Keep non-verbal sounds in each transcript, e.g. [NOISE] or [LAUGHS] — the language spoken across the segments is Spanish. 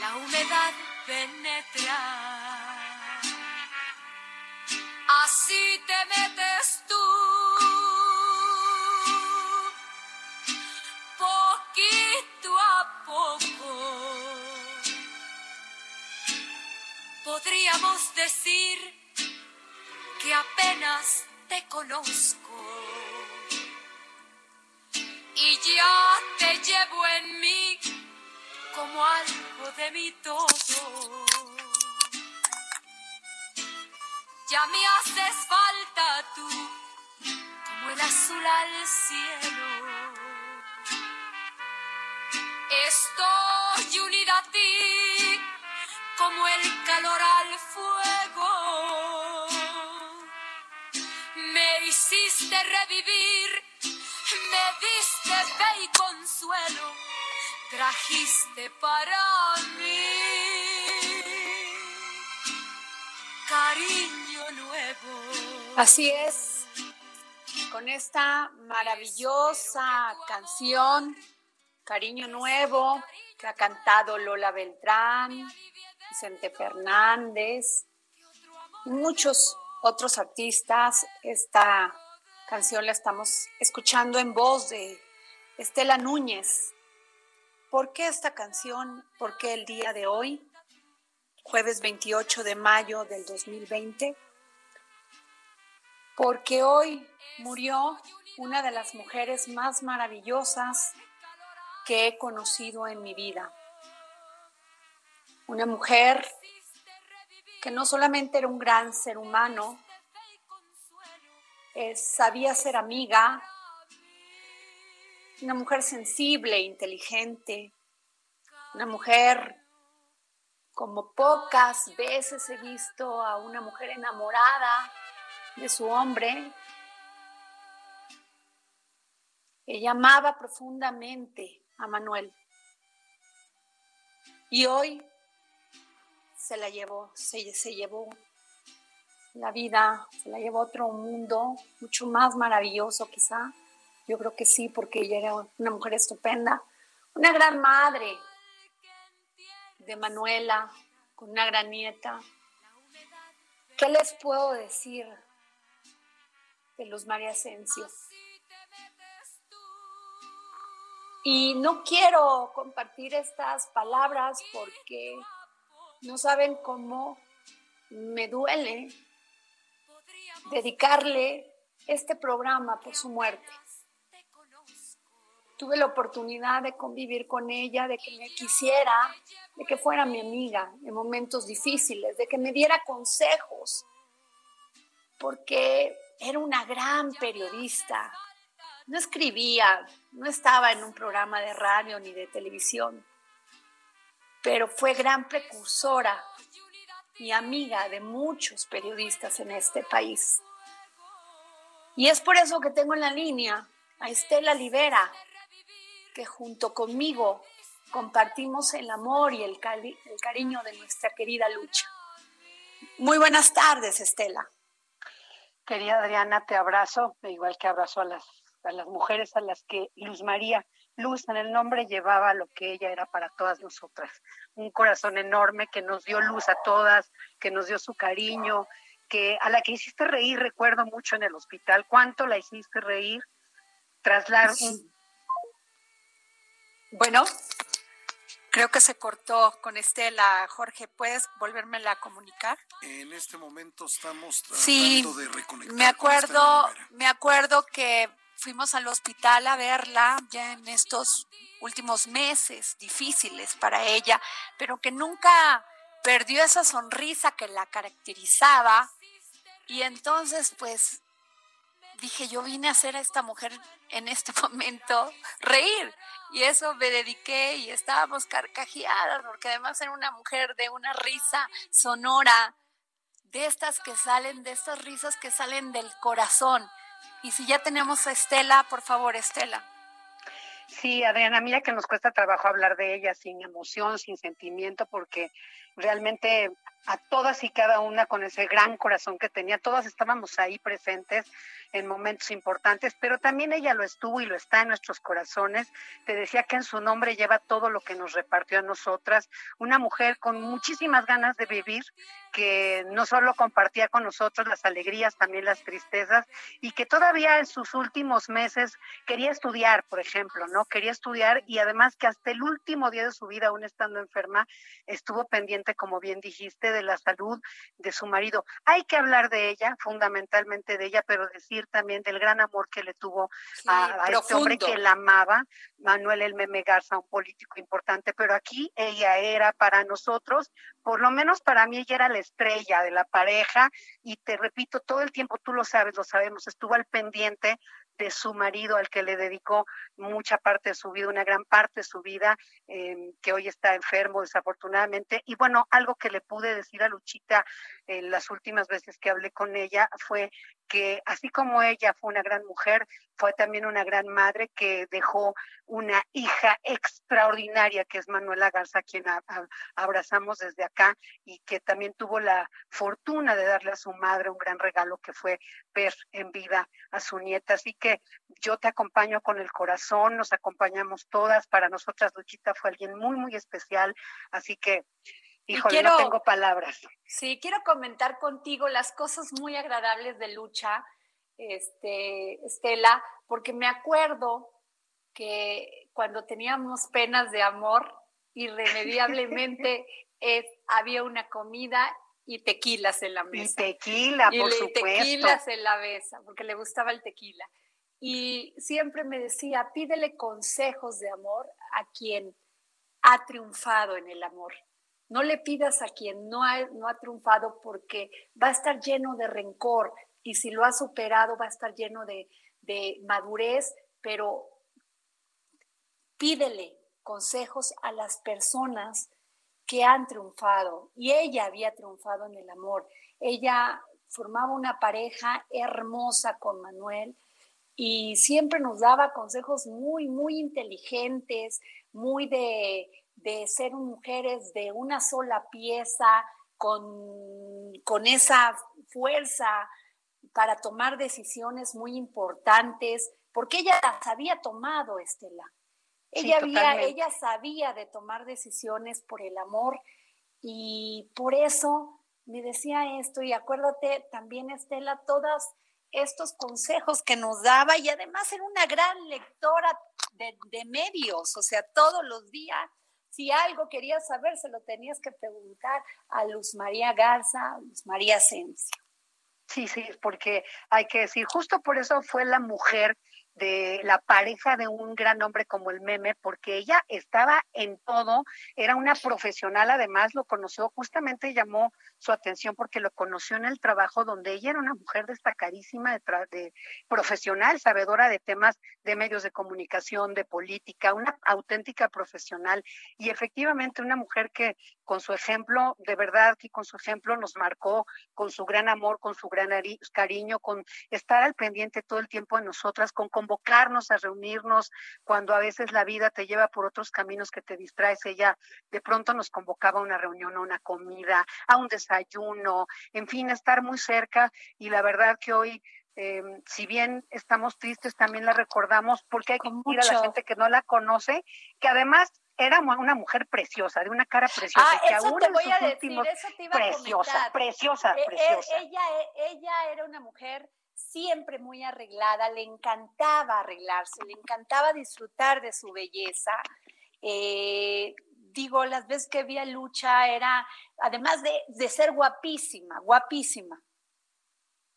La humedad penetra. Así te metes tú, poquito a poco. Podríamos decir que apenas te conozco y ya te llevo en mí como algo de mi todo. Ya me haces falta tú como el azul al cielo. Estoy unida a ti como el calor al fuego. Me hiciste revivir me diste fe y consuelo, trajiste para mí cariño nuevo. Así es, con esta maravillosa canción, Cariño Nuevo, que ha cantado Lola Beltrán, Vicente Fernández y muchos otros artistas, esta canción la estamos escuchando en voz de Estela Núñez. ¿Por qué esta canción? ¿Por qué el día de hoy? Jueves 28 de mayo del 2020. Porque hoy murió una de las mujeres más maravillosas que he conocido en mi vida. Una mujer que no solamente era un gran ser humano, eh, sabía ser amiga, una mujer sensible, inteligente, una mujer como pocas veces he visto a una mujer enamorada de su hombre. Ella amaba profundamente a Manuel. Y hoy se la llevó, se, se llevó la vida, se la llevó a otro mundo mucho más maravilloso quizá. Yo creo que sí, porque ella era una mujer estupenda, una gran madre de Manuela, con una gran nieta. ¿Qué les puedo decir de los María Asensio? Y no quiero compartir estas palabras porque no saben cómo me duele dedicarle este programa por su muerte. Tuve la oportunidad de convivir con ella, de que me quisiera, de que fuera mi amiga en momentos difíciles, de que me diera consejos, porque era una gran periodista. No escribía, no estaba en un programa de radio ni de televisión, pero fue gran precursora y amiga de muchos periodistas en este país. Y es por eso que tengo en la línea a Estela Libera, que junto conmigo compartimos el amor y el, el cariño de nuestra querida lucha. Muy buenas tardes, Estela. Querida Adriana, te abrazo, igual que abrazo a las, a las mujeres a las que Luz María, Luz en el nombre llevaba lo que ella era para todas nosotras. Un corazón enorme que nos dio luz a todas, que nos dio su cariño, que a la que hiciste reír, recuerdo mucho en el hospital, cuánto la hiciste reír, traslar Bueno, Creo que se cortó con Estela. Jorge, ¿puedes volverme a comunicar? En este momento estamos tratando sí, de reconectar. Me acuerdo, me acuerdo que fuimos al hospital a verla ya en estos últimos meses difíciles para ella, pero que nunca perdió esa sonrisa que la caracterizaba. Y entonces, pues, dije, yo vine a hacer a esta mujer en este [LAUGHS] momento reír. Y eso me dediqué y estábamos carcajeadas, porque además era una mujer de una risa sonora, de estas que salen, de estas risas que salen del corazón. Y si ya tenemos a Estela, por favor, Estela. Sí, Adriana, mira que nos cuesta trabajo hablar de ella sin emoción, sin sentimiento, porque realmente a todas y cada una con ese gran corazón que tenía, todas estábamos ahí presentes en momentos importantes, pero también ella lo estuvo y lo está en nuestros corazones. Te decía que en su nombre lleva todo lo que nos repartió a nosotras, una mujer con muchísimas ganas de vivir, que no solo compartía con nosotros las alegrías, también las tristezas, y que todavía en sus últimos meses quería estudiar, por ejemplo, ¿no? Quería estudiar y además que hasta el último día de su vida, aún estando enferma, estuvo pendiente, como bien dijiste, de la salud de su marido. Hay que hablar de ella, fundamentalmente de ella, pero decir también del gran amor que le tuvo a, este hombre que la amaba, Manuel El Meme Garza, un político importante, pero aquí ella era para nosotros, por lo menos para mí ella era la estrella de la pareja y te repito, todo el tiempo, tú lo sabes, lo sabemos, estuvo al pendiente de su marido al que le dedicó mucha parte de su vida, una gran parte de su vida, em, que hoy está enfermo desafortunadamente. Y bueno, algo que le pude decir a Luchita en las últimas veces que hablé con ella fue que así como ella fue una gran mujer, fue también una gran madre que dejó una hija extraordinaria que es Manuela Garza, quien abrazamos desde acá y que también tuvo la fortuna de darle a su madre un gran regalo que fue ver en vida a su nieta. Así que yo te acompaño con el corazón, nos acompañamos todas. Para nosotras, Luchita fue alguien muy, muy especial. Así que Híjole, no tengo palabras. Sí, quiero comentar contigo las cosas muy agradables de lucha, este, Estela, porque me acuerdo que cuando teníamos penas de amor, irremediablemente [LAUGHS] había una comida y tequilas en la mesa. Y tequila, por supuesto. tequilas en la mesa, porque le gustaba el tequila. Y siempre me decía, pídele consejos de amor a quien ha triunfado en el amor. No le pidas a quien no ha, no ha triunfado porque va a estar lleno de rencor y si lo ha superado va a estar lleno de, de madurez, pero pídele consejos a las personas que han triunfado y ella había triunfado en el amor. Ella formaba una pareja hermosa con Manuel y siempre nos daba consejos muy, muy inteligentes, muy de de ser mujeres de una sola pieza, con, con esa fuerza para tomar decisiones muy importantes, porque ella las había tomado, Estela. Ella, había, ella sabía de tomar decisiones por el amor y por eso me decía esto y acuérdate también, Estela, todos estos consejos que nos daba y además era una gran lectora de, de medios, o sea, todos los días si algo querías saber, se lo tenías que preguntar a Luz María Garza, a Luz María Asensio. Sí, sí, porque hay que decir, justo por eso fue la mujer de la pareja de un gran hombre como el meme, porque ella estaba en todo, era una profesional, además lo conoció, justamente llamó su atención porque lo conoció en el trabajo donde ella era una mujer destacadísima, de, de profesional, sabedora de temas de medios de comunicación, de política, una auténtica profesional y efectivamente una mujer que con su ejemplo, de verdad que con su ejemplo nos marcó, con su gran amor, con su gran cariño, con estar al pendiente todo el tiempo de nosotras, con convocarnos a reunirnos cuando a veces la vida te lleva por otros caminos que te distraes. Ella de pronto nos convocaba a una reunión, a una comida, a un desayuno, en fin, estar muy cerca y la verdad que hoy eh, si bien estamos tristes, también la recordamos porque hay que ir a la gente que no la conoce, que además era una mujer preciosa, de una cara preciosa, ah, que aún en sus últimos preciosa, preciosa, e, e, preciosa. ella, e, ella era una mujer siempre muy arreglada, le encantaba arreglarse, le encantaba disfrutar de su belleza. Eh, digo, las veces que vi a Lucha era, además de, de ser guapísima, guapísima.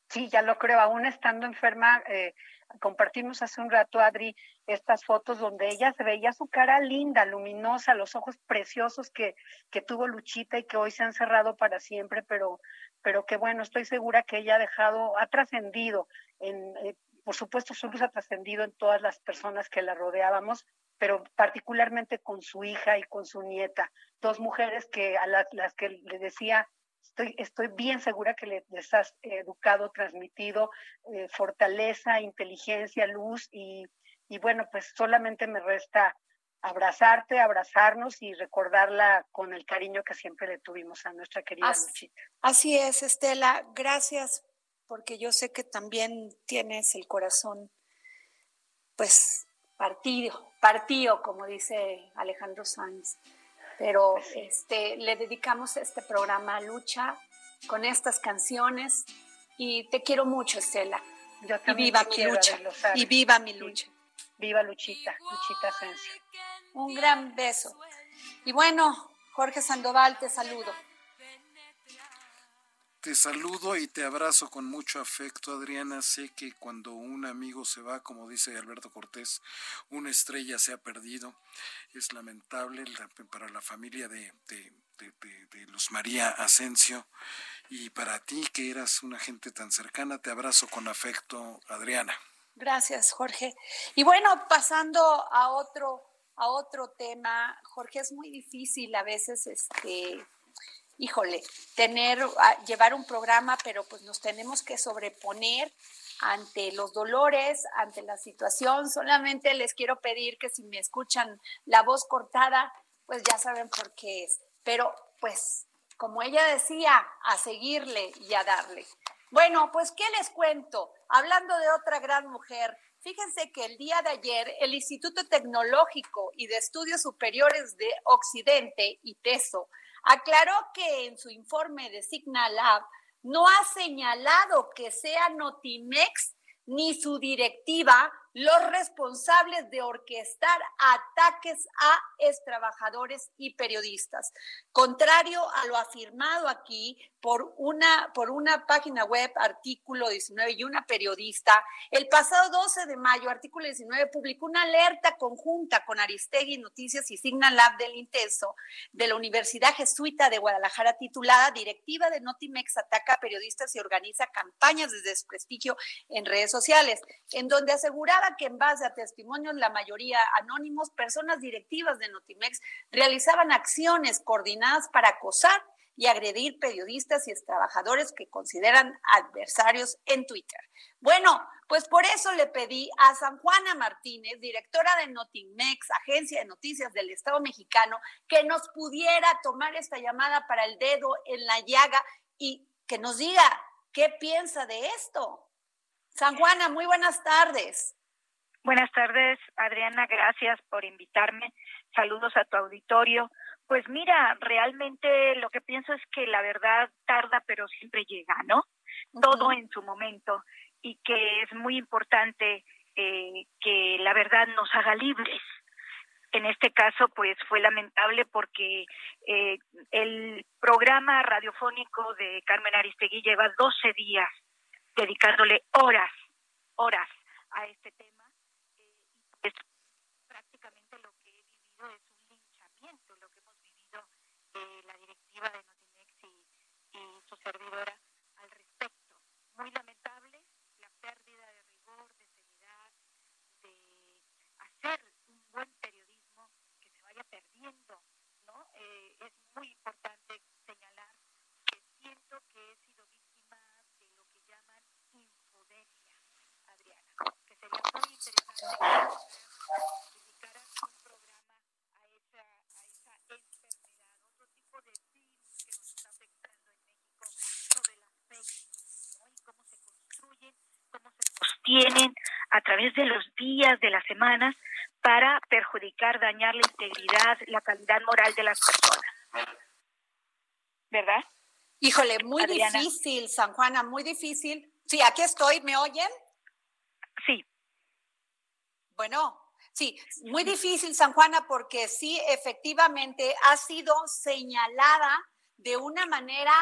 Sí, ya lo creo, aún estando enferma, eh, compartimos hace un rato, Adri, estas fotos donde ella se veía su cara linda, luminosa, los ojos preciosos que, que tuvo Luchita y que hoy se han cerrado para siempre, pero, pero que bueno, estoy segura que ella ha dejado, ha trascendido, en, eh, por supuesto su luz ha trascendido en todas las personas que la rodeábamos, pero particularmente con su hija y con su nieta, dos mujeres que a las, las que le decía Estoy, estoy bien segura que les has educado, transmitido eh, fortaleza, inteligencia, luz y, y bueno, pues solamente me resta abrazarte, abrazarnos y recordarla con el cariño que siempre le tuvimos a nuestra querida así, Luchita. Así es, Estela. Gracias porque yo sé que también tienes el corazón, pues, partido, partido, como dice Alejandro Sanz pero este, le dedicamos este programa a Lucha con estas canciones y te quiero mucho, Estela. y viva mi lucha. Y viva mi lucha. Viva Luchita, Luchita Asensio. Un gran beso. Y bueno, Jorge Sandoval, te saludo. Te saludo y te abrazo con mucho afecto, Adriana. Sé que cuando un amigo se va, como dice Alberto Cortés, una estrella se ha perdido. Es lamentable para la familia de, de, Luz María Asensio y para ti, que eras una gente tan cercana, te abrazo con afecto, Adriana. Gracias, Jorge. Y bueno, pasando a otro, a otro tema, Jorge, es muy difícil a veces este híjole, tener, llevar un programa, pero pues nos tenemos que sobreponer ante los dolores, ante la situación. Solamente les quiero pedir que si me escuchan la voz cortada, pues ya saben por qué es. Pero pues, como ella decía, a seguirle y a darle. Bueno, pues, ¿qué les cuento? Hablando de otra gran mujer, fíjense que el día de ayer el Instituto Tecnológico y de Estudios Superiores de Occidente, ITESO, aclaró que en su informe de Signalab no ha señalado que sea Notimex ni su directiva los responsables de orquestar ataques a extrabajadores y periodistas. Contrario a lo afirmado aquí por una, por una página web, artículo 19, y una periodista, el pasado 12 de mayo, artículo 19, publicó una alerta conjunta con Aristegui Noticias y Signal Lab del Intenso de la Universidad Jesuita de Guadalajara titulada Directiva de Notimex ataca a periodistas y organiza campañas de desprestigio en redes sociales, en donde aseguraba que en base a testimonios, la mayoría anónimos, personas directivas de Notimex realizaban acciones coordinadas para acosar y agredir periodistas y trabajadores que consideran adversarios en Twitter. Bueno, pues por eso le pedí a San Juana Martínez, directora de Notimex, agencia de noticias del Estado mexicano, que nos pudiera tomar esta llamada para el dedo en la llaga y que nos diga qué piensa de esto. San Juana, muy buenas tardes. Buenas tardes, Adriana, gracias por invitarme. Saludos a tu auditorio. Pues mira, realmente lo que pienso es que la verdad tarda, pero siempre llega, ¿no? Todo en su momento y que es muy importante eh, que la verdad nos haga libres. En este caso, pues fue lamentable porque eh, el programa radiofónico de Carmen Aristegui lleva 12 días dedicándole horas, horas a este tema es prácticamente lo que he vivido es un linchamiento, lo que hemos vivido eh, la directiva de Notimex y, servidora al respecto. Muy lamentable la pérdida de rigor, de seriedad, de hacer un buen periodismo que se vaya perdiendo, ¿no? Eh, es muy importante señalar que siento que he sido víctima de lo que llaman infodemia, Adriana, que sería muy interesante tienen a través de los días, de las semanas, para perjudicar, dañar la integridad, la calidad moral de las personas. ¿Verdad? Híjole, muy difícil, San Juana, muy difícil. Sí, aquí estoy, ¿me oyen? Sí. Bueno, sí, muy difícil, San Juana, porque sí, efectivamente ha sido señalada de una manera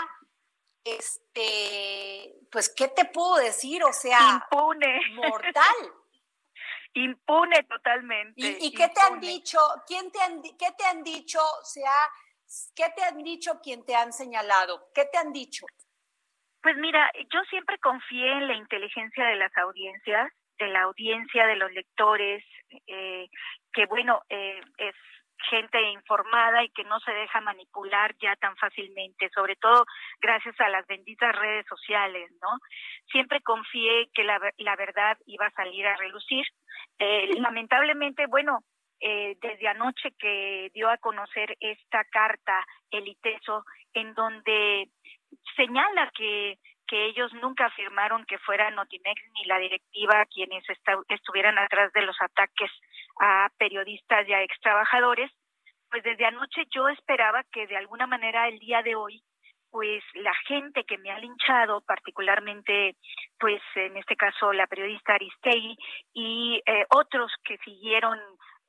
este, pues, ¿qué te puedo decir? O sea, impune. Mortal. [LAUGHS] impune totalmente. ¿Y, qué te han dicho? ¿Quién te han, ¿Qué te han dicho? Sea, ¿Qué te han dicho quien te han señalado? ¿Qué te han dicho? Pues mira, yo siempre confié en la inteligencia de las audiencias, de la audiencia de los lectores, eh, que bueno, eh, es gente informada y que no se deja manipular ya tan fácilmente, sobre todo gracias a las benditas redes sociales, ¿no? Siempre confié que la, la verdad iba a salir a relucir. Eh, lamentablemente, bueno, eh, desde anoche que dio a conocer esta carta, el ITESO, en donde señala que que ellos nunca afirmaron que fuera Notimex ni la directiva quienes estuvieran atrás de los ataques a periodistas y a ex trabajadores, pues desde anoche yo esperaba que de alguna manera el día de hoy pues la gente que me ha linchado, particularmente, pues en este caso la periodista Aristegui y eh, otros que siguieron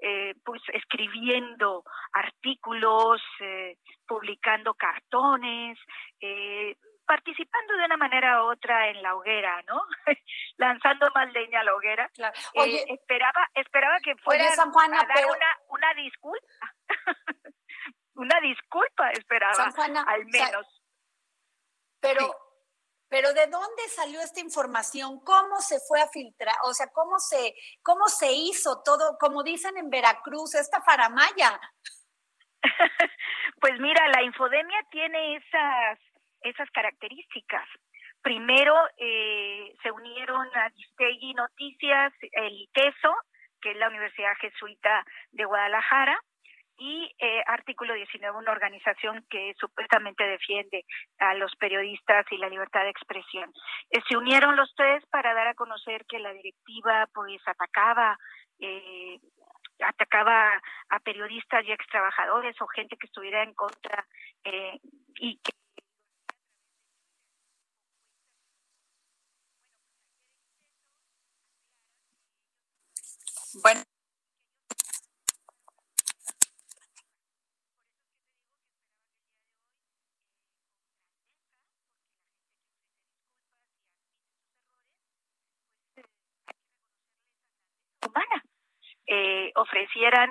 eh, pues escribiendo artículos, eh, publicando cartones, eh, participando de una manera u otra en la hoguera, ¿no? [LAUGHS] Lanzando más leña a la hoguera. Eh, esperaba, esperaba que fuera a dar una, una disculpa. [LAUGHS] una disculpa esperaba, al menos. pero, pero ¿de dónde salió esta información? ¿Cómo se fue a filtrar? O sea, ¿cómo se, cómo se hizo todo, como dicen en Veracruz, esta faramaya? [LAUGHS] pues mira, la infodemia tiene esas esas características. Primero eh, se unieron a Distegui Noticias, el ITESO, que es la Universidad Jesuita de Guadalajara, y eh, Artículo 19, una organización que supuestamente defiende a los periodistas y la libertad de expresión. Eh, se unieron los tres para dar a conocer que la directiva pues atacaba atacaba a periodistas y ex trabajadores o gente que estuviera en contra y que Bueno. humana eh, ofrecieran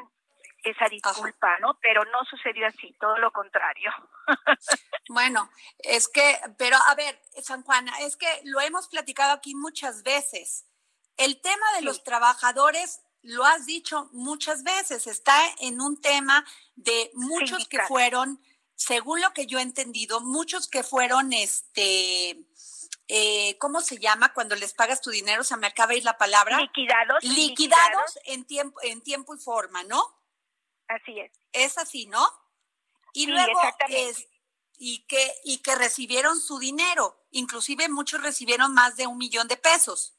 esa disculpa, ¿no? Pero no sucedió así, todo lo contrario. [LAUGHS] bueno, es que, pero a ver, San Juana, es que lo hemos platicado aquí muchas veces. El tema de los trabajadores lo has dicho muchas veces, está en un tema de muchos que fueron, según lo que yo he entendido, muchos que fueron, este, eh, ¿cómo se llama cuando les pagas tu dinero? Se me acaba de ir la palabra. Liquidados. Liquidados, en tiempo, en tiempo y forma, ¿no? Así es. Es así, ¿no? Y luego es, y que, y que recibieron su dinero. Inclusive muchos recibieron más de un millón de pesos.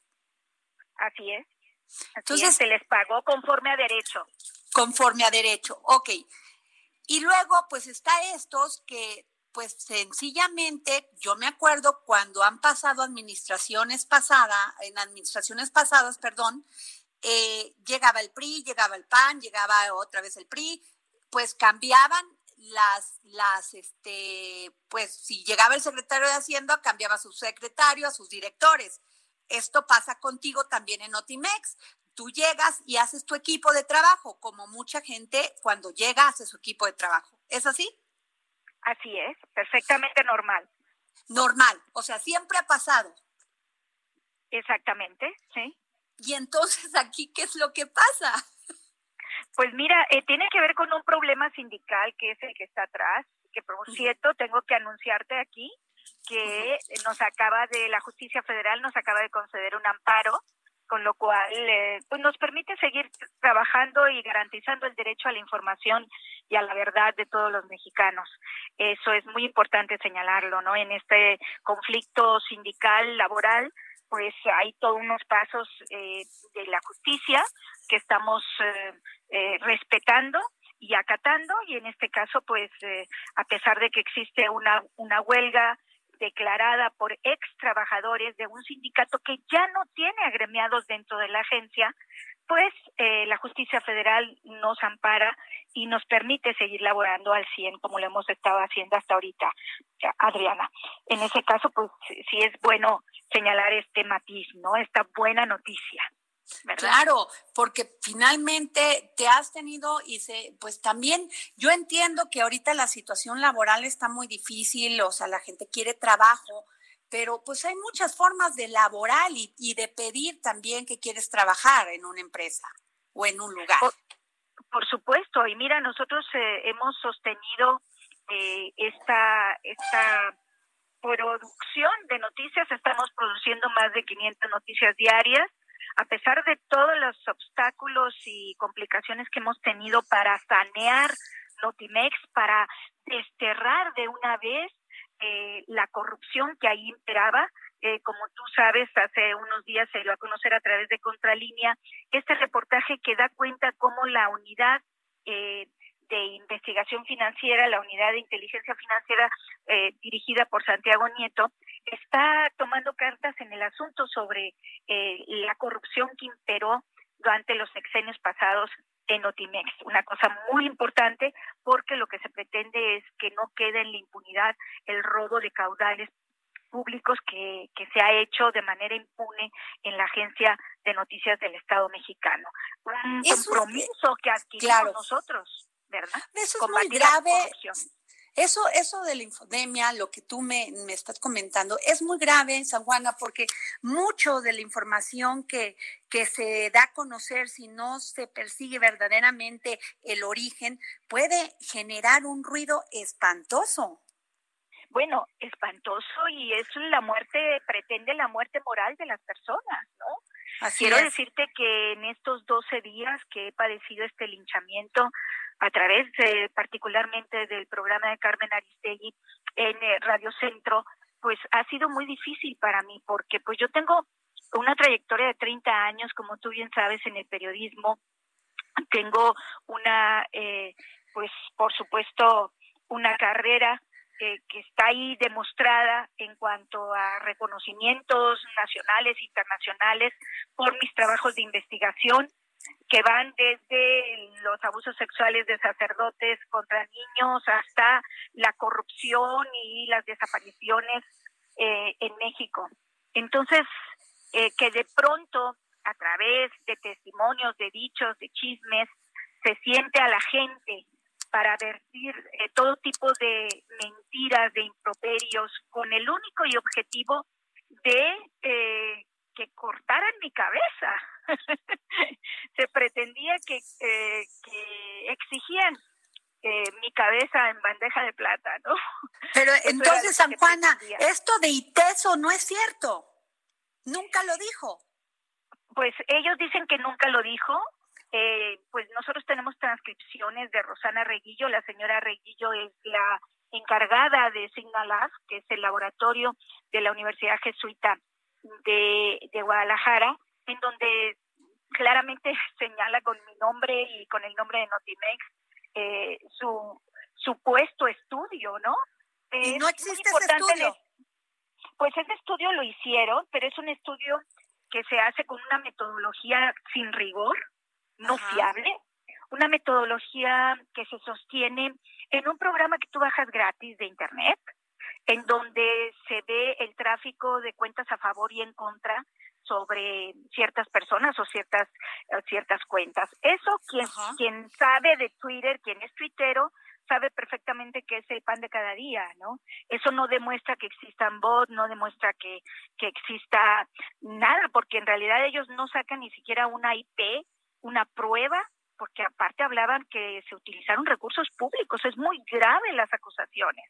Así es. Entonces se les pagó conforme a derecho. Conforme a derecho, ok. Y luego, pues está estos que, pues sencillamente, yo me acuerdo cuando han pasado administraciones pasadas, en administraciones pasadas, perdón, eh, llegaba el PRI, llegaba el PAN, llegaba otra vez el PRI, pues cambiaban las, las, este, pues si llegaba el secretario de Hacienda, cambiaba a su secretario, a sus directores. Esto pasa contigo también en Otimex. Tú llegas y haces tu equipo de trabajo, como mucha gente cuando llega hace su equipo de trabajo. ¿Es así? Así es, perfectamente normal. normal, o sea, siempre ha pasado. Exactamente, sí. Y entonces aquí, ¿qué es lo que pasa? Pues mira, eh, tiene que ver con un problema sindical que es el que está atrás, que por cierto tengo que anunciarte aquí que nos acaba de, la justicia federal nos acaba de conceder un amparo, con lo cual eh, pues nos permite seguir trabajando y garantizando el derecho a la información y a la verdad de todos los mexicanos. Eso es muy importante señalarlo, ¿no? En este conflicto sindical laboral, pues hay todos unos pasos eh, de la justicia que estamos eh, respetando y acatando y en este caso pues a pesar de que existe una una huelga declarada por ex trabajadores de un sindicato que ya no tiene agremiados dentro de la agencia, pues eh, la justicia federal nos ampara y nos permite seguir laborando al 100 como lo hemos estado haciendo hasta ahorita, Adriana. En ese caso, pues sí es bueno señalar este matiz, ¿no? Esta buena noticia. Claro, porque finalmente te has tenido y se, pues también yo entiendo que ahorita la situación laboral está muy difícil, o sea, la gente quiere trabajo, pero pues hay muchas formas de laboral y, de pedir también que quieres trabajar en una empresa o en un lugar. Por, supuesto, y mira, nosotros eh, hemos sostenido eh, esta, esta producción de noticias, estamos produciendo más de 500 noticias diarias a pesar de todos los obstáculos y complicaciones que hemos tenido para sanear Notimex, para desterrar de una vez eh, la corrupción que ahí imperaba, eh, como tú sabes, hace unos días se dio a conocer a través de Contralínea este reportaje que da cuenta cómo la unidad eh, de investigación financiera, la unidad de inteligencia financiera eh, dirigida por Santiago Nieto, está tomando cartas en el asunto sobre eh, la corrupción que imperó durante los sexenios pasados en Otimex. Una cosa muy importante porque lo que se pretende es que no quede en la impunidad el robo de caudales públicos que, que se ha hecho de manera impune en la Agencia de Noticias del Estado mexicano. Un compromiso que adquirimos nosotros. ¿Verdad? Eso es muy grave. Eso, eso de la infodemia, lo que tú me, me, estás comentando, es muy grave, San Juana, porque mucho de la información que, que se da a conocer, si no se persigue verdaderamente el origen, puede generar un ruido espantoso. Bueno, espantoso y es la muerte, pretende la muerte moral de las personas, ¿no? Quiero decirte que en estos 12 días que he padecido este linchamiento, a través de, particularmente del programa de Carmen Aristegui en eh, Radio Centro, pues ha sido muy difícil para mí porque pues yo tengo una trayectoria de 30 años, como tú bien sabes, en el periodismo. Tengo una, eh, pues por supuesto, una carrera eh, que está ahí demostrada en cuanto a reconocimientos nacionales, internacionales, por mis trabajos de investigación que van desde los abusos sexuales de sacerdotes contra niños hasta la corrupción y las desapariciones eh, en México. Entonces, eh, que de pronto, a través de testimonios, de dichos, de chismes, se siente a la gente para advertir eh, todo tipo de mentiras, de improperios, con el único y objetivo de que cortaran mi cabeza. [LAUGHS] Se pretendía que, eh, que exigían eh, mi cabeza en bandeja de plata, ¿no? Pero entonces, San Juana, esto de ITESO no es cierto. Nunca lo dijo. Pues ellos dicen que nunca lo dijo. Eh, pues nosotros tenemos transcripciones de Rosana Reguillo. La señora Reguillo es la encargada de Signalaz, que es el laboratorio de la Universidad Jesuita de, de Guadalajara, en donde claramente [LAUGHS] señala con mi nombre y con el nombre de Notimex eh, su supuesto estudio, ¿no? ¿Y no existe ese estudio? Pues ese estudio lo hicieron, pero es un estudio que se hace con una metodología sin rigor, no fiable, una metodología que se sostiene en un programa que tú bajas gratis de Internet, en donde se ve el tráfico de cuentas a favor y en contra sobre ciertas personas o ciertas ciertas cuentas. Eso quien quien sabe de Twitter, quien es tuitero, sabe perfectamente que es el pan de cada día, ¿no? Eso no demuestra que existan bots, no demuestra que, que exista nada, porque en realidad ellos no sacan ni siquiera una IP, una prueba, porque aparte hablaban que se utilizaron recursos públicos, es muy grave las acusaciones.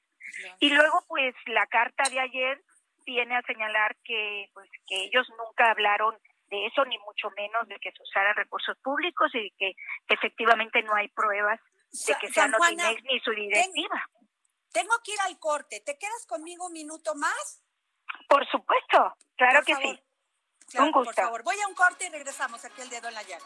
Y luego, pues, la carta de ayer viene a señalar que, pues, que ellos nunca hablaron de eso, ni mucho menos de que se usaran recursos públicos y que efectivamente no hay pruebas de que sea Notimex ni su directiva. Tengo, que ir al corte. ¿Te quedas conmigo un minuto más? Por supuesto, claro que sí. un gusto. Por favor, voy a un corte y regresamos aquí el dedo en la llaga.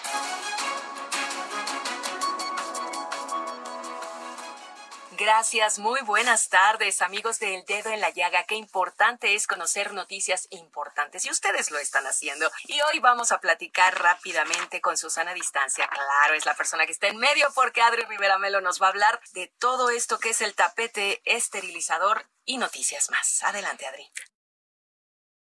Gracias, muy buenas tardes, amigos del Dedo en la Llaga. Qué importante es conocer noticias importantes y ustedes lo están haciendo. Y hoy vamos a platicar rápidamente con Susana Distancia. Claro, es la persona que está en medio porque Adri Rivera Melo nos va a hablar de todo esto que es el tapete esterilizador y noticias más. Adelante, Adri.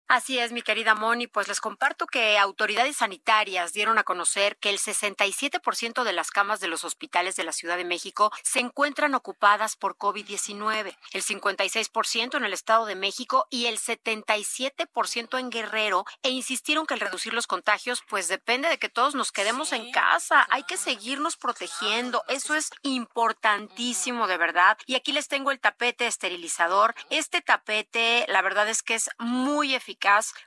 Así es, mi querida Moni, pues les comparto que autoridades sanitarias dieron a conocer que el 67% de las camas de los hospitales de la Ciudad de México se encuentran ocupadas por COVID-19, el 56% en el Estado de México y el 77% en Guerrero, e insistieron que el reducir los contagios pues depende de que todos nos quedemos en casa, hay que seguirnos protegiendo, eso es importantísimo de verdad. Y aquí les tengo el tapete esterilizador. Este tapete, la verdad es que es muy eficaz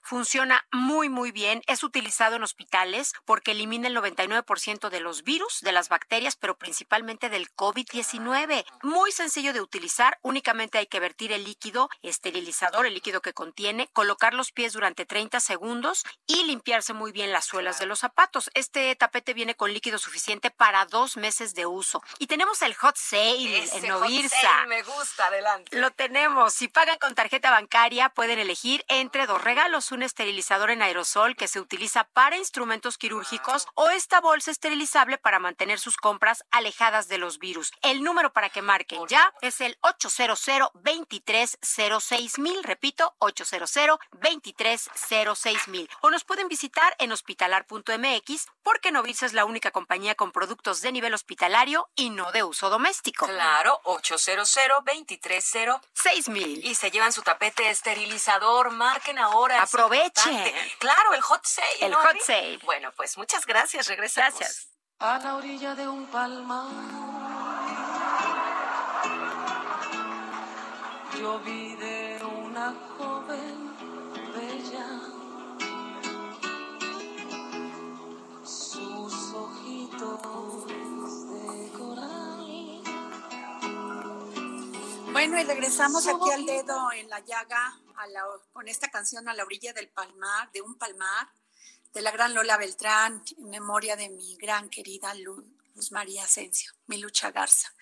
funciona muy muy bien, es utilizado en hospitales porque elimina el 99% de los virus, de las bacterias, pero principalmente del COVID-19. Muy sencillo de utilizar, únicamente hay que vertir el líquido esterilizador, el líquido que contiene, colocar los pies durante 30 segundos y limpiarse muy bien las suelas de los zapatos. Este tapete viene con líquido suficiente para dos meses de uso. Y tenemos el hot sale en Ovirsa. me gusta, adelante. Lo tenemos. Si pagan con tarjeta bancaria, pueden elegir entre dos regalos, un esterilizador en aerosol que se utiliza para instrumentos quirúrgicos o esta bolsa esterilizable para mantener sus compras alejadas de los virus. El número para que marquen ya es el 800 2306 mil, repito, 800 2306 mil. O nos pueden visitar en hospitalar.mx porque Novirsa es la única compañía con productos de nivel hospitalario y no de uso doméstico. Claro, 800 2306 mil. Y se llevan su tapete esterilizador, marquen ahora. Aproveche. Claro, el hot sale. El hot sale. Bueno, pues muchas gracias. Regresamos. Gracias. A la orilla de un palmar. Yo vi de una joven bella. Sus ojitos de coral. Bueno, y regresamos aquí al dedo en la llaga con esta canción a la orilla del palmar, de un palmar, de la gran Lola Beltrán, en memoria de mi gran querida Luz, María Asensio, mi lucha Garza.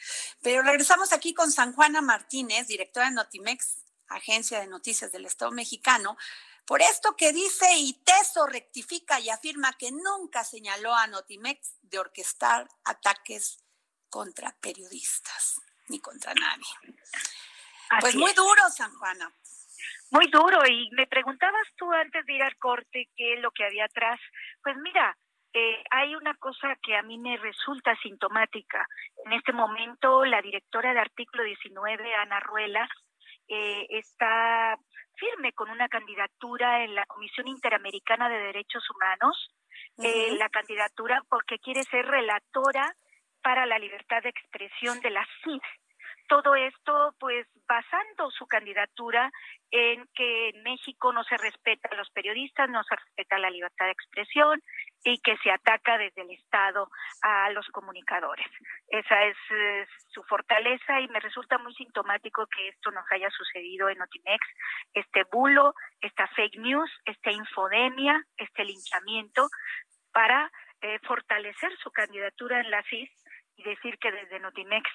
Pero regresamos aquí con San Juana Martínez, directora de Notimex, agencia de noticias del Estado mexicano, Por esto que dice Iteso rectifica y afirma que nunca señaló a Notimex de orquestar ataques contra periodistas ni contra nadie. pues muy duro, San Juana. Muy duro. Y me preguntabas tú antes de ir al corte qué es lo que había atrás. Pues mira, eh, hay una cosa que a mí me resulta sintomática. En este momento, la directora de Artículo 19, Ana Ruelas, eh, está firme con una candidatura en la Comisión Interamericana de Derechos Humanos, eh, la candidatura porque quiere ser relatora para la libertad de expresión de la CID. Todo esto, pues, basando su candidatura en que en México no se respeta a los periodistas, no se respeta la libertad de expresión y que se ataca desde el Estado a los comunicadores. Esa es su fortaleza y me resulta muy sintomático que esto nos haya sucedido en Otimex, este bulo, esta fake news, esta infodemia, este linchamiento para eh, fortalecer su candidatura en la CIS y decir que desde Notimex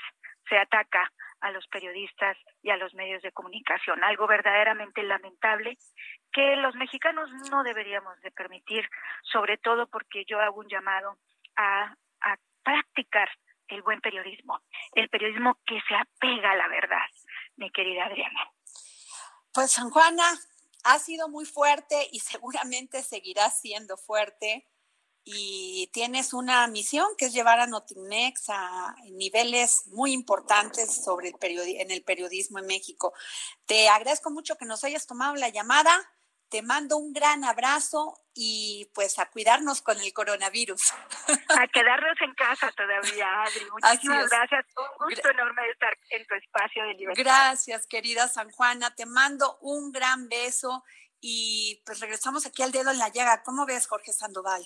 se ataca a los periodistas y a los medios de comunicación. Algo verdaderamente lamentable que los mexicanos no deberíamos de permitir, sobre todo porque yo hago un llamado a, a practicar el buen periodismo, el periodismo que se apega a la verdad, mi querida Adriana. Pues San Juana, ha sido muy fuerte y seguramente seguirá siendo fuerte y tienes una misión que es llevar a Notimex a niveles muy importantes sobre el en el periodismo en México. Te agradezco mucho que nos hayas tomado la llamada. Te mando un gran abrazo y pues a cuidarnos con el coronavirus. [LAUGHS] A quedarnos en casa todavía, Adri. Muchísimas gracias. Un gusto enorme estar en tu espacio de libertad. Gracias, querida San Juana. Te mando un gran beso y pues regresamos aquí al dedo en la llaga. ¿Cómo ves, Jorge Sandoval?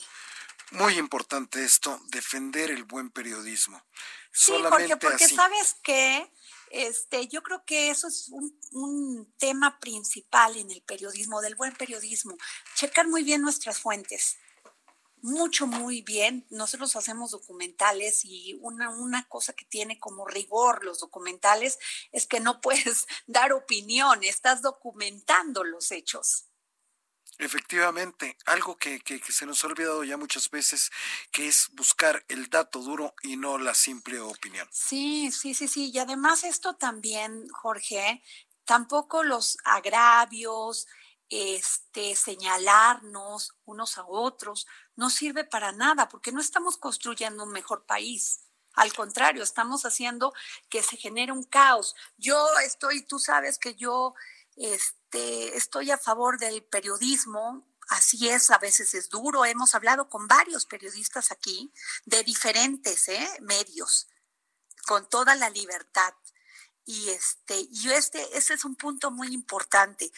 Muy importante esto, defender el buen periodismo. Sí, Jorge, porque sabes que este, yo creo que eso es un, un, tema principal en el periodismo, del buen periodismo. Checar muy bien nuestras fuentes. Mucho, muy bien. Nosotros hacemos documentales y una, una cosa que tiene como rigor los documentales es que no [LAUGHS] puedes dar opinión, estás documentando los hechos. Efectivamente, algo que, que, se nos ha olvidado ya muchas veces, que es buscar el dato duro y no la simple opinión. Sí, sí, sí, sí. Y además esto también, Jorge, tampoco los agravios, este, señalarnos unos a otros, no sirve para nada, porque no estamos construyendo un mejor país. Al contrario, estamos haciendo que se genere un caos. Yo estoy, tú sabes que yo este, estoy a favor del periodismo, así es, a veces es duro. Hemos hablado con varios periodistas aquí de diferentes ¿eh? medios, con toda la libertad. Y este, y este, ese es un punto muy importante.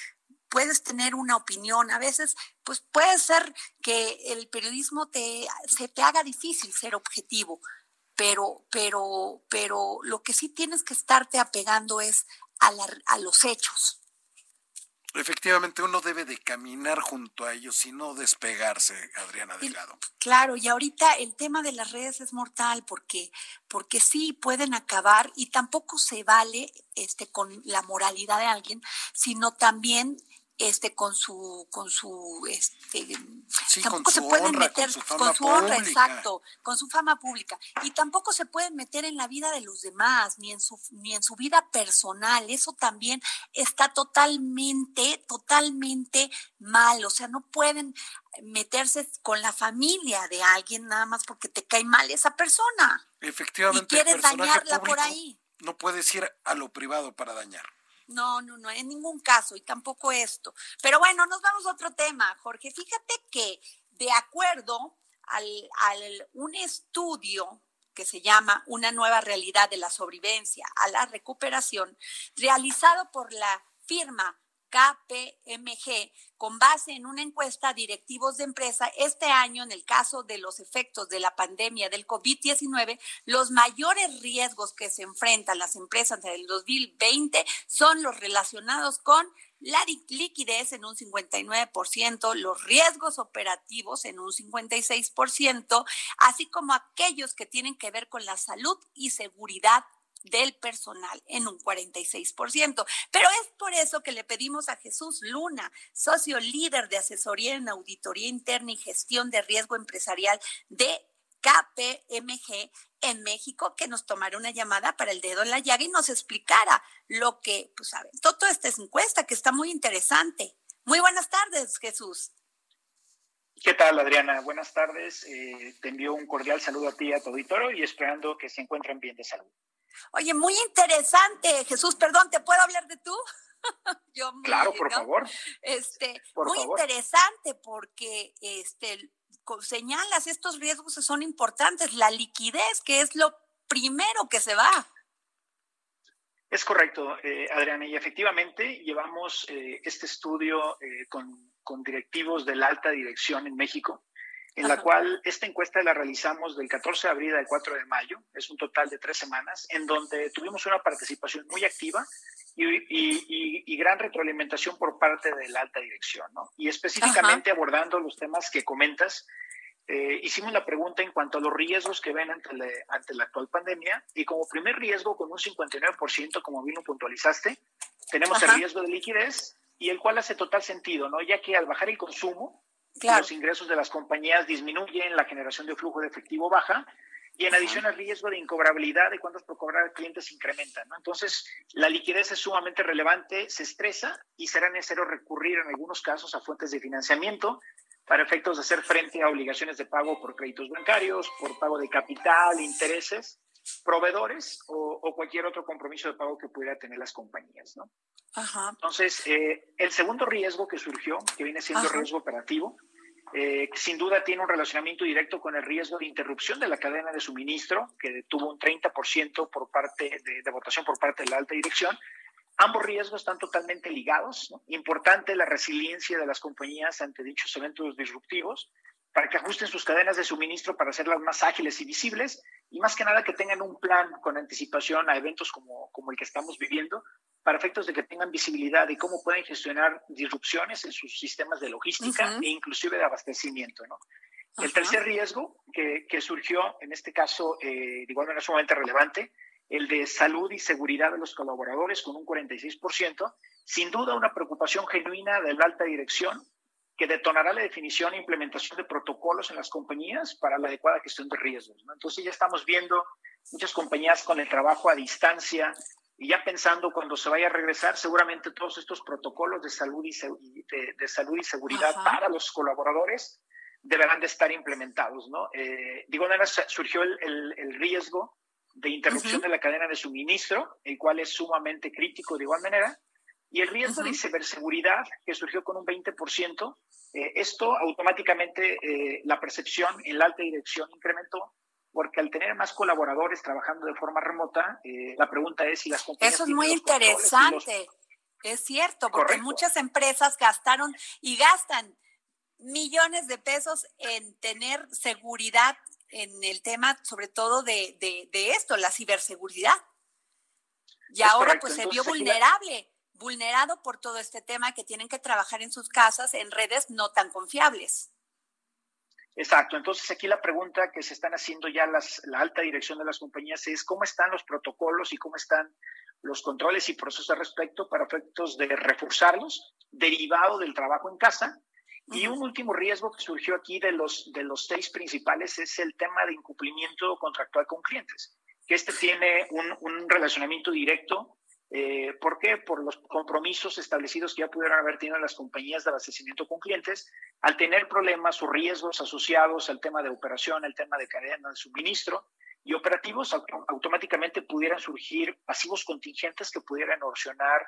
Puedes tener una opinión, a veces, pues puede ser que el periodismo te, se te haga difícil ser objetivo, pero, pero, pero lo que sí tienes que estarte apegando es a, a los hechos Efectivamente, uno debe de caminar junto a ellos y no despegarse, Adriana Delgado. Claro, y ahorita el tema de las redes es mortal porque, porque sí pueden acabar y tampoco se vale este, con la moralidad de alguien, sino también este con su con su este tampoco se pueden meter con su, honra exacto con su fama pública y tampoco se pueden meter en la vida de los demás ni en su ni en su vida personal eso también está totalmente totalmente mal o sea no pueden meterse con la familia de alguien nada más porque te cae mal esa persona. Efectivamente y quieres dañarla por ahí. no puedes ir a lo privado para dañar no, no, no, en ningún caso, y tampoco esto. Pero bueno, nos vamos a otro tema, Jorge. Fíjate que de acuerdo al, al un estudio que se llama Una nueva realidad de la sobrevivencia a la recuperación, realizado por la firma KPMG con base en una encuesta a directivos de empresa este año en el caso de los efectos de la pandemia del COVID-19, los mayores riesgos que se enfrentan las empresas en el 2020 son los relacionados con la liquidez en un 59%, los riesgos operativos en un 56%, así como aquellos que tienen que ver con la salud y seguridad del personal en un 46%. Pero es por eso que le pedimos a Jesús Luna, socio líder de asesoría en auditoría interna y gestión de riesgo empresarial de KPMG en México, que nos tomara una llamada para el dedo en la llaga y nos explicara lo que, pues, saben, toda esta encuesta que está muy interesante. Muy buenas tardes, Jesús. ¿Qué tal, Adriana? Buenas tardes. Eh, te envío un cordial saludo a ti y a tu auditorio y esperando que se encuentren bien de salud. Oye, muy interesante, Jesús, perdón, ¿te puedo hablar de tú? [LAUGHS] Yo claro, por favor. Este, muy interesante porque este señalas estos riesgos son importantes, la liquidez, que es lo primero que se va. Es correcto, eh, Adriana, y efectivamente llevamos eh, este estudio eh, con, con, directivos de la alta dirección en México en la cual esta encuesta la realizamos del 14 de abril al 4 de mayo, es un total de tres semanas, en donde tuvimos una participación muy activa y, gran retroalimentación por parte de la alta dirección, ¿no? Y específicamente abordando los temas que comentas, eh, hicimos la pregunta en cuanto a los riesgos que ven ante, ante la actual pandemia y como primer riesgo, con un 59%, como bien lo puntualizaste, tenemos el riesgo de liquidez y el cual hace total sentido, ¿no? Ya que al bajar el consumo, los ingresos de las compañías disminuyen, la generación de flujo de efectivo baja y en adición al riesgo de incobrabilidad de cuántos por cobrar clientes incrementa. ¿no? Entonces, la liquidez es sumamente relevante, se estresa y será necesario recurrir en algunos casos a fuentes de financiamiento para efectos de hacer frente a obligaciones de pago por créditos bancarios, por pago de capital, intereses, proveedores o, cualquier otro compromiso de pago que pudiera tener las compañías. ¿no? Entonces, eh, el segundo riesgo que surgió, que viene siendo riesgo operativo, eh, sin duda tiene un relacionamiento directo con el riesgo de interrupción de la cadena de suministro, que tuvo un 30% por parte de, votación por parte de la alta dirección. Ambos riesgos están totalmente ligados. Importante la resiliencia de las compañías ante dichos eventos disruptivos para que ajusten sus cadenas de suministro para hacerlas más ágiles y visibles y más que nada que tengan un plan con anticipación a eventos como, como el que estamos viviendo para efectos de que tengan visibilidad de cómo pueden gestionar disrupciones en sus sistemas de logística e inclusive de abastecimiento. ¿no? El tercer riesgo que, que, surgió, en este caso, eh, de igual manera sumamente relevante, el de salud y seguridad de los colaboradores con un 46%, sin duda una preocupación genuina de la alta dirección que detonará la definición e implementación de protocolos en las compañías para la adecuada gestión de riesgos. ¿no? Entonces ya estamos viendo muchas compañías con el trabajo a distancia y ya pensando cuando se vaya a regresar, seguramente todos estos protocolos de salud y, de, salud y seguridad para los colaboradores deberán de estar implementados. ¿no? Eh, digo, surgió el, el, riesgo de interrupción de la cadena de suministro, el cual es sumamente crítico de igual manera, y el riesgo de ciberseguridad, que surgió con un 20%, eh, esto automáticamente eh, la percepción en la alta dirección incrementó porque al tener más colaboradores trabajando de forma remota, eh, la pregunta es si las compañías... Eso es muy interesante, es cierto, porque muchas empresas gastaron y gastan millones de pesos en tener seguridad en el tema, sobre todo de, de, esto, la ciberseguridad. Y ahora pues se vio vulnerable vulnerado por todo este tema que tienen que trabajar en sus casas en redes no tan confiables. Exacto, entonces aquí la pregunta que se están haciendo ya las, la alta dirección de las compañías es cómo están los protocolos y cómo están los controles y procesos al respecto para efectos de reforzarlos, derivado del trabajo en casa. Y un último riesgo que surgió aquí de los, de los seis principales es el tema de incumplimiento contractual con clientes, que este tiene un, un relacionamiento directo eh, ¿Por qué? Por los compromisos establecidos que ya pudieron haber tenido las compañías de abastecimiento con clientes, al tener problemas o riesgos asociados al tema de operación, al tema de cadena de suministro y operativos, automáticamente pudieran surgir pasivos contingentes que pudieran erosionar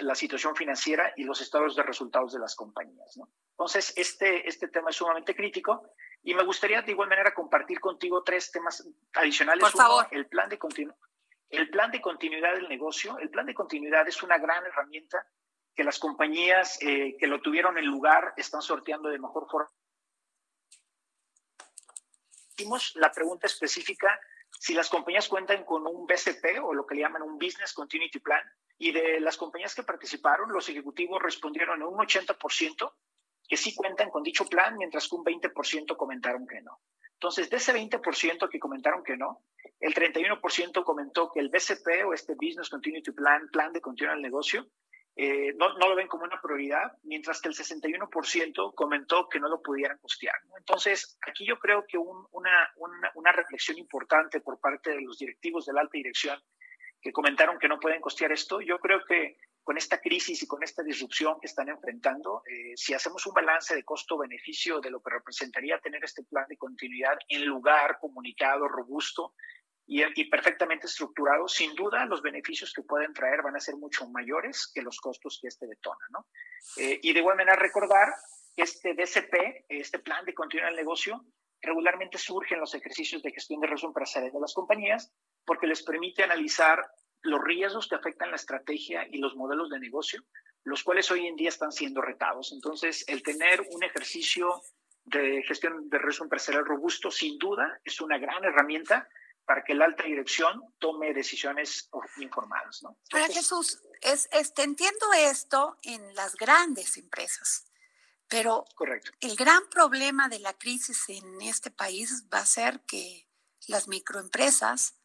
la situación financiera y los estados de resultados de las compañías. Entonces, este, este tema es sumamente crítico y me gustaría de igual manera compartir contigo tres temas adicionales. Por favor. el plan de continuidad el plan de continuidad del negocio, el plan de continuidad es una gran herramienta que las compañías eh, que lo tuvieron en lugar están sorteando de mejor forma. Hicimos la pregunta específica si las compañías cuentan con un BCP o lo que le llaman un Business Continuity Plan, y de las compañías que participaron, los ejecutivos respondieron en un 80% que sí cuentan con dicho plan, mientras que un 20% comentaron que no. Entonces, de ese 20% que comentaron que no, el 31% comentó que el BCP o este Business Continuity Plan, plan de continuar el negocio, eh, no, no, lo ven como una prioridad, mientras que el 61% comentó que no lo pudieran costear. Entonces, aquí yo creo que un, una, una, una, reflexión importante por parte de los directivos de la alta dirección que comentaron que no pueden costear esto, yo creo que con esta crisis y con esta disrupción que están enfrentando, eh, si hacemos un balance de costo-beneficio de lo que representaría tener este plan de continuidad en lugar, comunicado, robusto, y, perfectamente estructurado, sin duda los beneficios que pueden traer van a ser mucho mayores que los costos que este detona. ¿no? Eh, y de igual manera recordar que este DCP, este plan de continuidad del negocio, regularmente surge en los ejercicios de gestión de riesgo empresarial de las compañías porque les permite analizar los riesgos que afectan la estrategia y los modelos de negocio, los cuales hoy en día están siendo retados. Entonces, el tener un ejercicio de gestión de riesgo empresarial robusto, sin duda, es una gran herramienta para que la alta dirección tome decisiones informadas. ¿no? Para Jesús, es, te entiendo esto en las grandes empresas, pero Correcto. el gran problema de la crisis en este país va a ser que las microempresas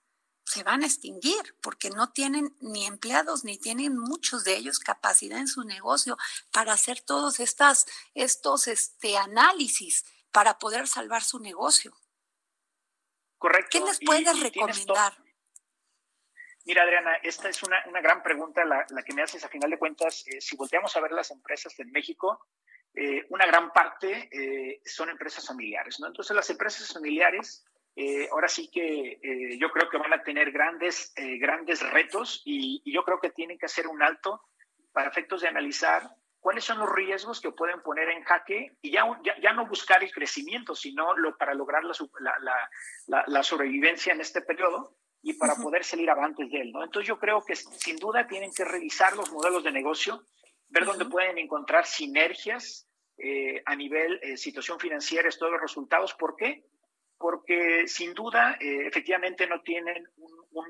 se van a extinguir porque no tienen ni empleados ni tienen muchos de ellos capacidad en su negocio para hacer todos estas, estos este, análisis para poder salvar su negocio. Correcto. ¿Qué les puedes recomendar? Mira, Adriana, esta es una, una gran pregunta la, la, que me haces a final de cuentas. Eh, si volteamos a ver las empresas en México, eh, una gran parte eh, son empresas familiares, ¿no? Entonces, las empresas familiares, eh, ahora sí que eh, yo creo que van a tener grandes, eh, grandes retos y, y yo creo que tienen que hacer un alto para efectos de analizar cuáles son los riesgos que pueden poner en jaque y ya, ya, ya no buscar el crecimiento, sino lo, para lograr la, la, la, la, sobrevivencia en este periodo y para poder salir avantes de él. ¿no? Entonces yo creo que sin duda tienen que revisar los modelos de negocio, ver dónde pueden encontrar sinergias eh, a nivel eh, situación financiera, todos los resultados. ¿Por qué? Porque sin duda, eh, efectivamente, no tienen un, un,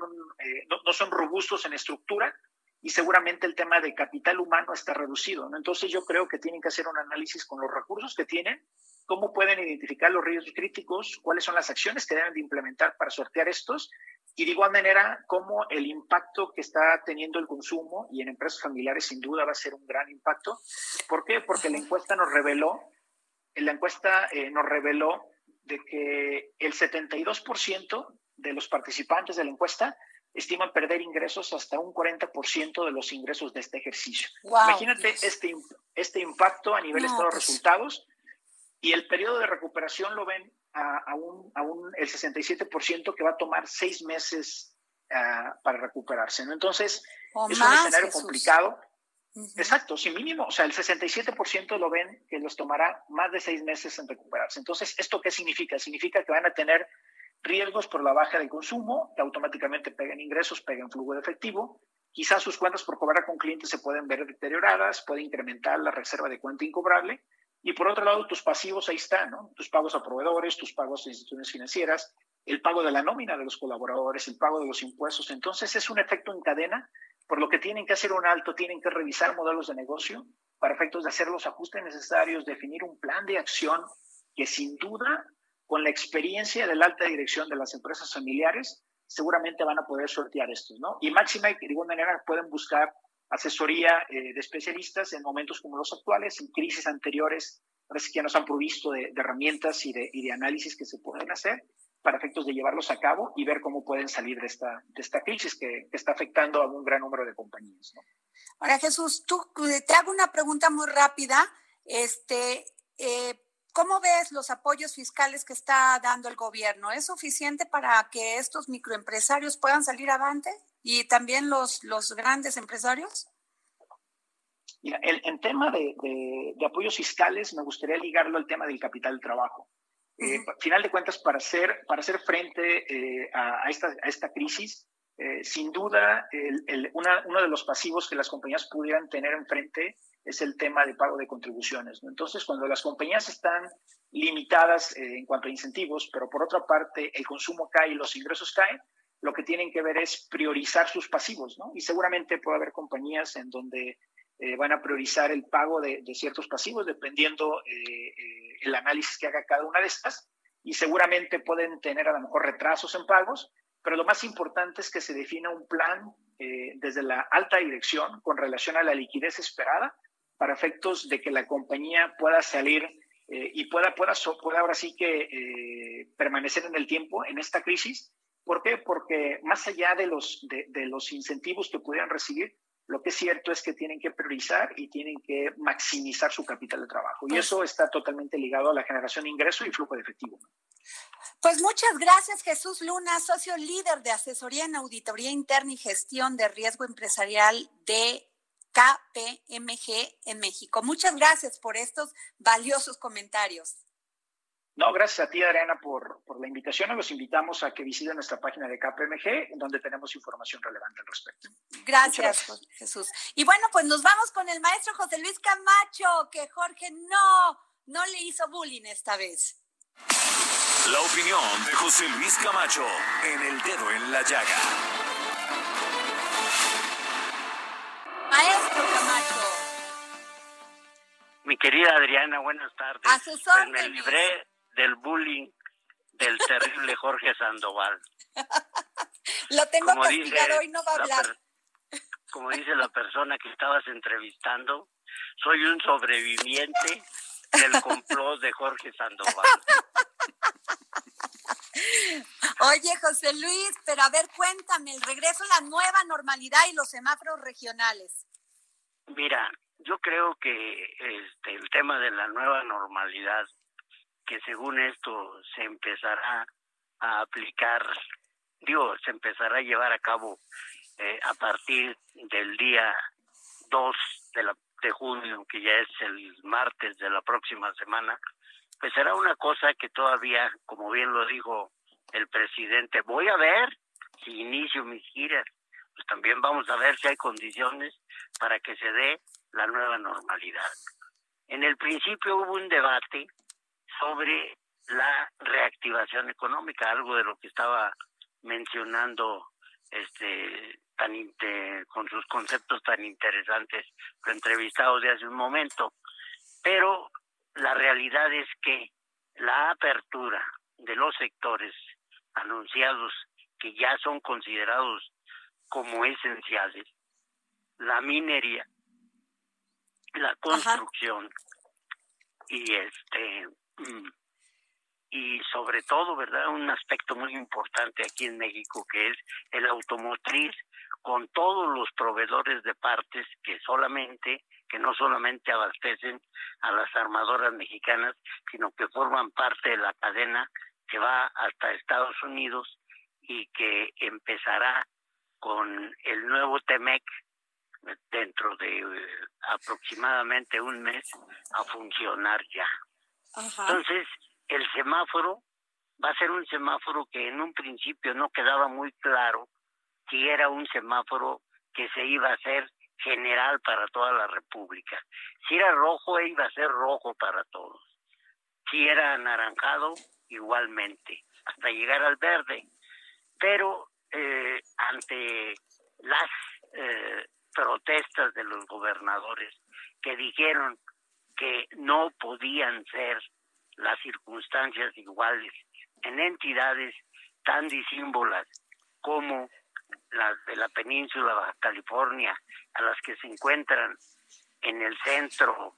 no, no son robustos en estructura, y seguramente el tema de capital humano está reducido. ¿no? Entonces yo creo que tienen que hacer un análisis con los recursos que tienen, cómo pueden identificar los riesgos críticos, cuáles son las acciones que deben de implementar para sortear estos y de igual manera cómo el impacto que está teniendo el consumo y en empresas familiares sin duda va a ser un gran impacto. ¿Por qué? Porque la encuesta nos reveló, la encuesta eh, nos reveló de que el 72% de los participantes de la encuesta estiman perder ingresos hasta un 40% de los ingresos de este ejercicio. Wow, Imagínate este, este impacto a nivel No, de pues- resultados y el periodo de recuperación lo ven a, a un, a un, el 67% que va a tomar seis meses ah, para recuperarse. ¿no? Entonces, O es más, un escenario Jesús. complicado. Exacto, sin mínimo, o sea, el 67% lo ven que los tomará más de seis meses en recuperarse. Entonces, ¿esto qué significa? Significa que van a tener riesgos por la baja del consumo, que automáticamente pegan ingresos, pegan flujo de efectivo. Quizás sus cuentas por cobrar con clientes se pueden ver deterioradas, puede incrementar la reserva de cuenta incobrable. Y por otro lado, tus pasivos ahí están, ¿no? Tus pagos a proveedores, tus pagos a instituciones financieras, el pago de la nómina de los colaboradores, el pago de los impuestos. Entonces, es un efecto en cadena, por lo que tienen que hacer un alto, tienen que revisar modelos de negocio para efectos de hacer los ajustes necesarios, definir un plan de acción que sin duda con la experiencia de la alta dirección de las empresas familiares, seguramente van a poder sortear estos, ¿no? Y máxima, de igual manera, pueden buscar asesoría eh, de especialistas en momentos como los actuales, en crisis anteriores, parece que nos han provisto de, herramientas y de, análisis que se pueden hacer para efectos de llevarlos a cabo y ver cómo pueden salir de esta, de esta crisis que, que está afectando a un gran número de compañías, ¿no? Ahora, Jesús, tú te hago una pregunta muy rápida. Este, eh, ¿Cómo ves los apoyos fiscales que está dando el gobierno? ¿Es suficiente para que estos microempresarios puedan salir avante y también los, los grandes empresarios? Mira, el, el tema de, de, de, apoyos fiscales me gustaría ligarlo al tema del capital de trabajo. Eh, uh -huh. Final de cuentas, para hacer, para hacer frente eh, a, a, esta, a esta crisis, eh, sin duda, el, el, una, uno de los pasivos que las compañías pudieran tener enfrente es el tema de pago de contribuciones. ¿no? Entonces, cuando las compañías están limitadas eh, en cuanto a incentivos, pero por otra parte el consumo cae y los ingresos caen, lo que tienen que ver es priorizar sus pasivos, ¿no? Y seguramente puede haber compañías en donde eh, van a priorizar el pago de, ciertos pasivos dependiendo eh, el análisis que haga cada una de estas. y seguramente pueden tener a lo mejor retrasos en pagos, pero lo más importante es que se defina un plan eh, desde la alta dirección con relación a la liquidez esperada para efectos de que la compañía pueda salir eh, y pueda, pueda, pueda ahora sí que eh, permanecer en el tiempo en esta crisis. ¿Por qué? Porque más allá de los, de, de los incentivos que pudieran recibir, lo que es cierto es que tienen que priorizar y tienen que maximizar su capital de trabajo. Y pues eso está totalmente ligado a la generación de ingreso y flujo de efectivo. Pues muchas gracias, Jesús Luna, socio líder de asesoría en auditoría interna y gestión de riesgo empresarial de KPMG en México. Muchas gracias por estos valiosos comentarios. No, gracias a ti, Adriana, por, por la invitación. Los invitamos a que visiten nuestra página de KPMG, en donde tenemos información relevante al respecto. Gracias, gracias, Jesús. Y bueno, pues nos vamos con el maestro José Luis Camacho, que Jorge no, no le hizo bullying esta vez. La opinión de José Luis Camacho en el dedo en la llaga. Maestro Camacho. Mi querida Adriana, buenas tardes. A sus pues me libré del bullying del terrible Jorge Sandoval. [LAUGHS] Lo tengo como castigado y no va a hablar. Como dice la persona que estabas entrevistando, soy un sobreviviente del complot de Jorge Sandoval. [LAUGHS] Oye, José Luis, pero a ver, cuéntame, el regreso a la nueva normalidad y los semáforos regionales. Mira, yo creo que este, el tema de la nueva normalidad, que según esto se empezará a aplicar, digo, se empezará a llevar a cabo eh, a partir del día 2 de, la, de junio, que ya es el martes de la próxima semana, pues será una cosa que todavía, como bien lo dijo el presidente, voy a ver si inicio mis giras, pues también vamos a ver si hay condiciones para que se dé la nueva normalidad. En el principio hubo un debate sobre la reactivación económica, algo de lo que estaba mencionando este tan con sus conceptos tan interesantes entrevistados de hace un momento. Pero la realidad es que la apertura de los sectores anunciados que ya son considerados como esenciales, la minería, la construcción y este y sobre todo, ¿verdad? Un aspecto muy importante aquí en México que es el automotriz con todos los proveedores de partes que solamente que no solamente abastecen a las armadoras mexicanas, sino que forman parte de la cadena que va hasta Estados Unidos y que empezará con el nuevo TEMEC dentro de eh, aproximadamente un mes a funcionar ya. Entonces, el semáforo va a ser un semáforo que en un principio no quedaba muy claro si era un semáforo que se iba a hacer general para toda la República. Si era rojo, iba a ser rojo para todos. Si era anaranjado, igualmente, hasta llegar al verde. Pero eh, ante las eh, protestas de los gobernadores que dijeron que no podían ser las circunstancias iguales en entidades tan disímbolas como las de la península Baja California, a las que se encuentran en el centro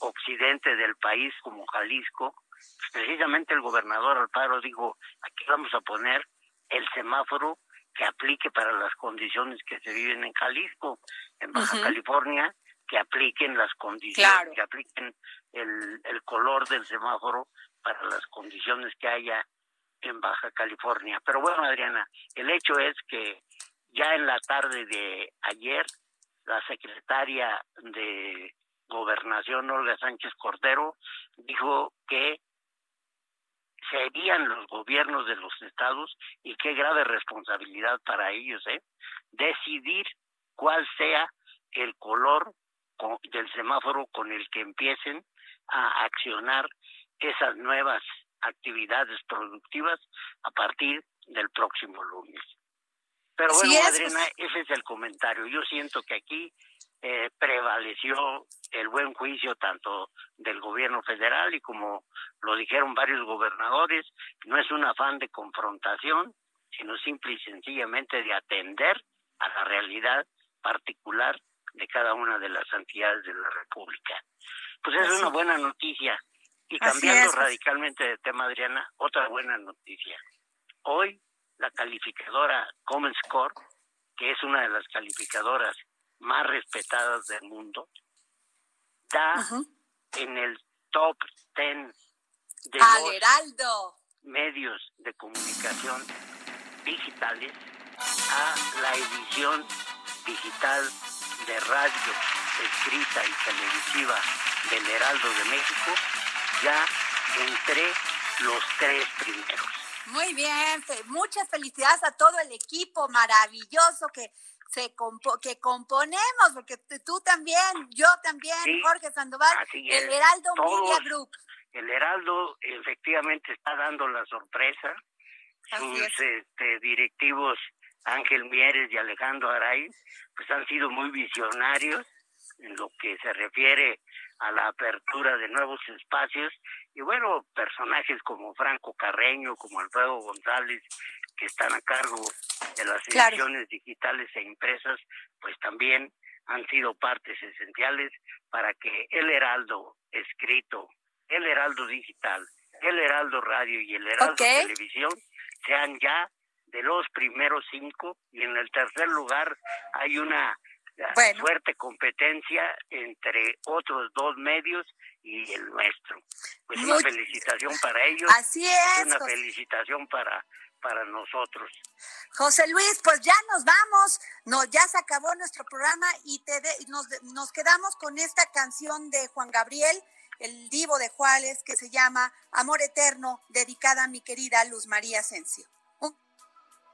occidente del país como Jalisco, pues precisamente el gobernador Alparo dijo, aquí vamos a poner el semáforo que aplique para las condiciones que se viven en Jalisco, en Baja California, que apliquen las condiciones, que apliquen el, el color del semáforo para las condiciones que haya en Baja California. Pero bueno, Adriana, el hecho es que ya en la tarde de ayer, la secretaria de Gobernación, Olga Sánchez Cordero, dijo que serían los gobiernos de los estados y qué grave responsabilidad para ellos, ¿eh? Decidir cuál sea el color del semáforo con el que empiecen a accionar esas nuevas actividades productivas a partir del próximo lunes. Pero bueno, Adriana, ese es el comentario. Yo siento que aquí eh, prevaleció el buen juicio tanto del gobierno federal y como lo dijeron varios gobernadores, no es un afán de confrontación, sino simple y sencillamente de atender a la realidad particular de cada una de las entidades de la República. Pues es una buena noticia. Y cambiando radicalmente de tema, Adriana, otra buena noticia. Hoy la calificadora Common Score, que es una de las calificadoras más respetadas del mundo, da en el top 10 de los medios de comunicación digitales a la edición digital de radio escrita y televisiva del Heraldo de México ya entre los tres primeros. Muy bien, muchas felicidades a todo el equipo maravilloso que se que componemos, porque tú también, yo también, Jorge Sandoval, el Heraldo Media Group. El Heraldo efectivamente está dando la sorpresa. Sus este, directivos Ángel Mieres y Alejandro Aray, pues han sido muy visionarios en lo que se refiere a la apertura de nuevos espacios. Y bueno, personajes como Franco Carreño, como Alfredo González, que están a cargo de las ediciones digitales e impresas, pues también han sido partes esenciales para que el Heraldo escrito, el Heraldo digital, el Heraldo radio y el Heraldo televisión sean ya de los primeros cinco y en el tercer lugar hay una fuerte competencia entre otros dos medios y el nuestro. Pues una felicitación para ellos. Así es. Una felicitación para para nosotros. José Luis, pues ya nos vamos, no, ya se acabó nuestro programa y te nos, nos quedamos con esta canción de Juan Gabriel, el divo de Juárez, que se llama Amor Eterno, dedicada a mi querida Luz María Asensio.